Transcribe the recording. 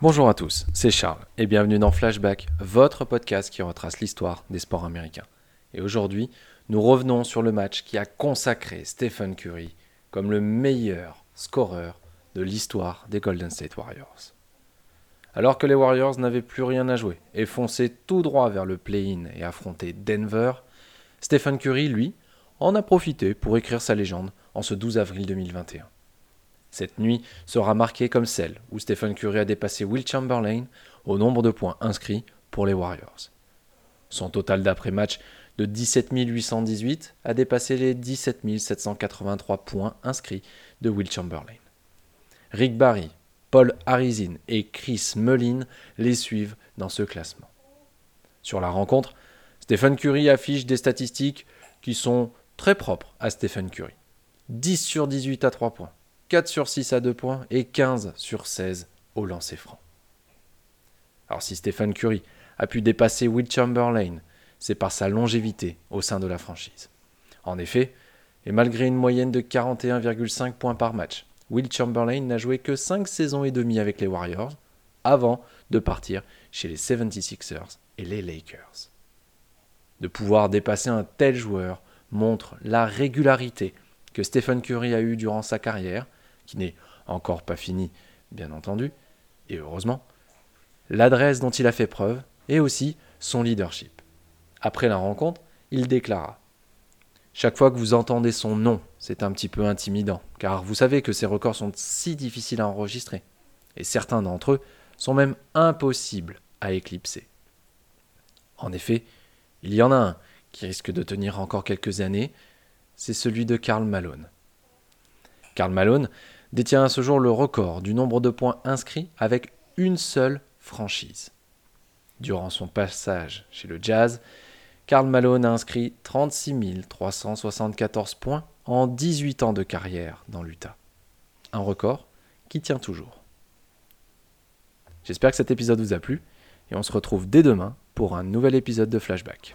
Bonjour à tous, c'est Charles et bienvenue dans Flashback, votre podcast qui retrace l'histoire des sports américains. Et aujourd'hui, nous revenons sur le match qui a consacré Stephen Curry comme le meilleur scoreur de l'histoire des Golden State Warriors. Alors que les Warriors n'avaient plus rien à jouer et fonçaient tout droit vers le play-in et affrontaient Denver, Stephen Curry, lui, en a profité pour écrire sa légende en ce 12 avril 2021. Cette nuit sera marquée comme celle où Stephen Curry a dépassé Will Chamberlain au nombre de points inscrits pour les Warriors. Son total d'après-match de 17 818 a dépassé les 17 783 points inscrits de Will Chamberlain. Rick Barry, Paul Harrison et Chris Mullin les suivent dans ce classement. Sur la rencontre, Stephen Curry affiche des statistiques qui sont très propres à Stephen Curry. 10 sur 18 à 3 points, 4 sur 6 à 2 points et 15 sur 16 au lancer franc. Alors si Stephen Curry a pu dépasser Will Chamberlain, c'est par sa longévité au sein de la franchise. En effet, et malgré une moyenne de 41,5 points par match, Will Chamberlain n'a joué que 5 saisons et demie avec les Warriors avant de partir chez les 76ers et les Lakers. De pouvoir dépasser un tel joueur montre la régularité que Stephen Curry a eue durant sa carrière, qui n'est encore pas finie, bien entendu, et heureusement, l'adresse dont il a fait preuve, et aussi son leadership. Après la rencontre, il déclara Chaque fois que vous entendez son nom, c'est un petit peu intimidant, car vous savez que ces records sont si difficiles à enregistrer, et certains d'entre eux sont même impossibles à éclipser. En effet, il y en a un qui risque de tenir encore quelques années, c'est celui de Karl Malone. Karl Malone détient à ce jour le record du nombre de points inscrits avec une seule franchise. Durant son passage chez le Jazz, Karl Malone a inscrit 36 374 points en 18 ans de carrière dans l'Utah. Un record qui tient toujours. J'espère que cet épisode vous a plu et on se retrouve dès demain pour un nouvel épisode de Flashback.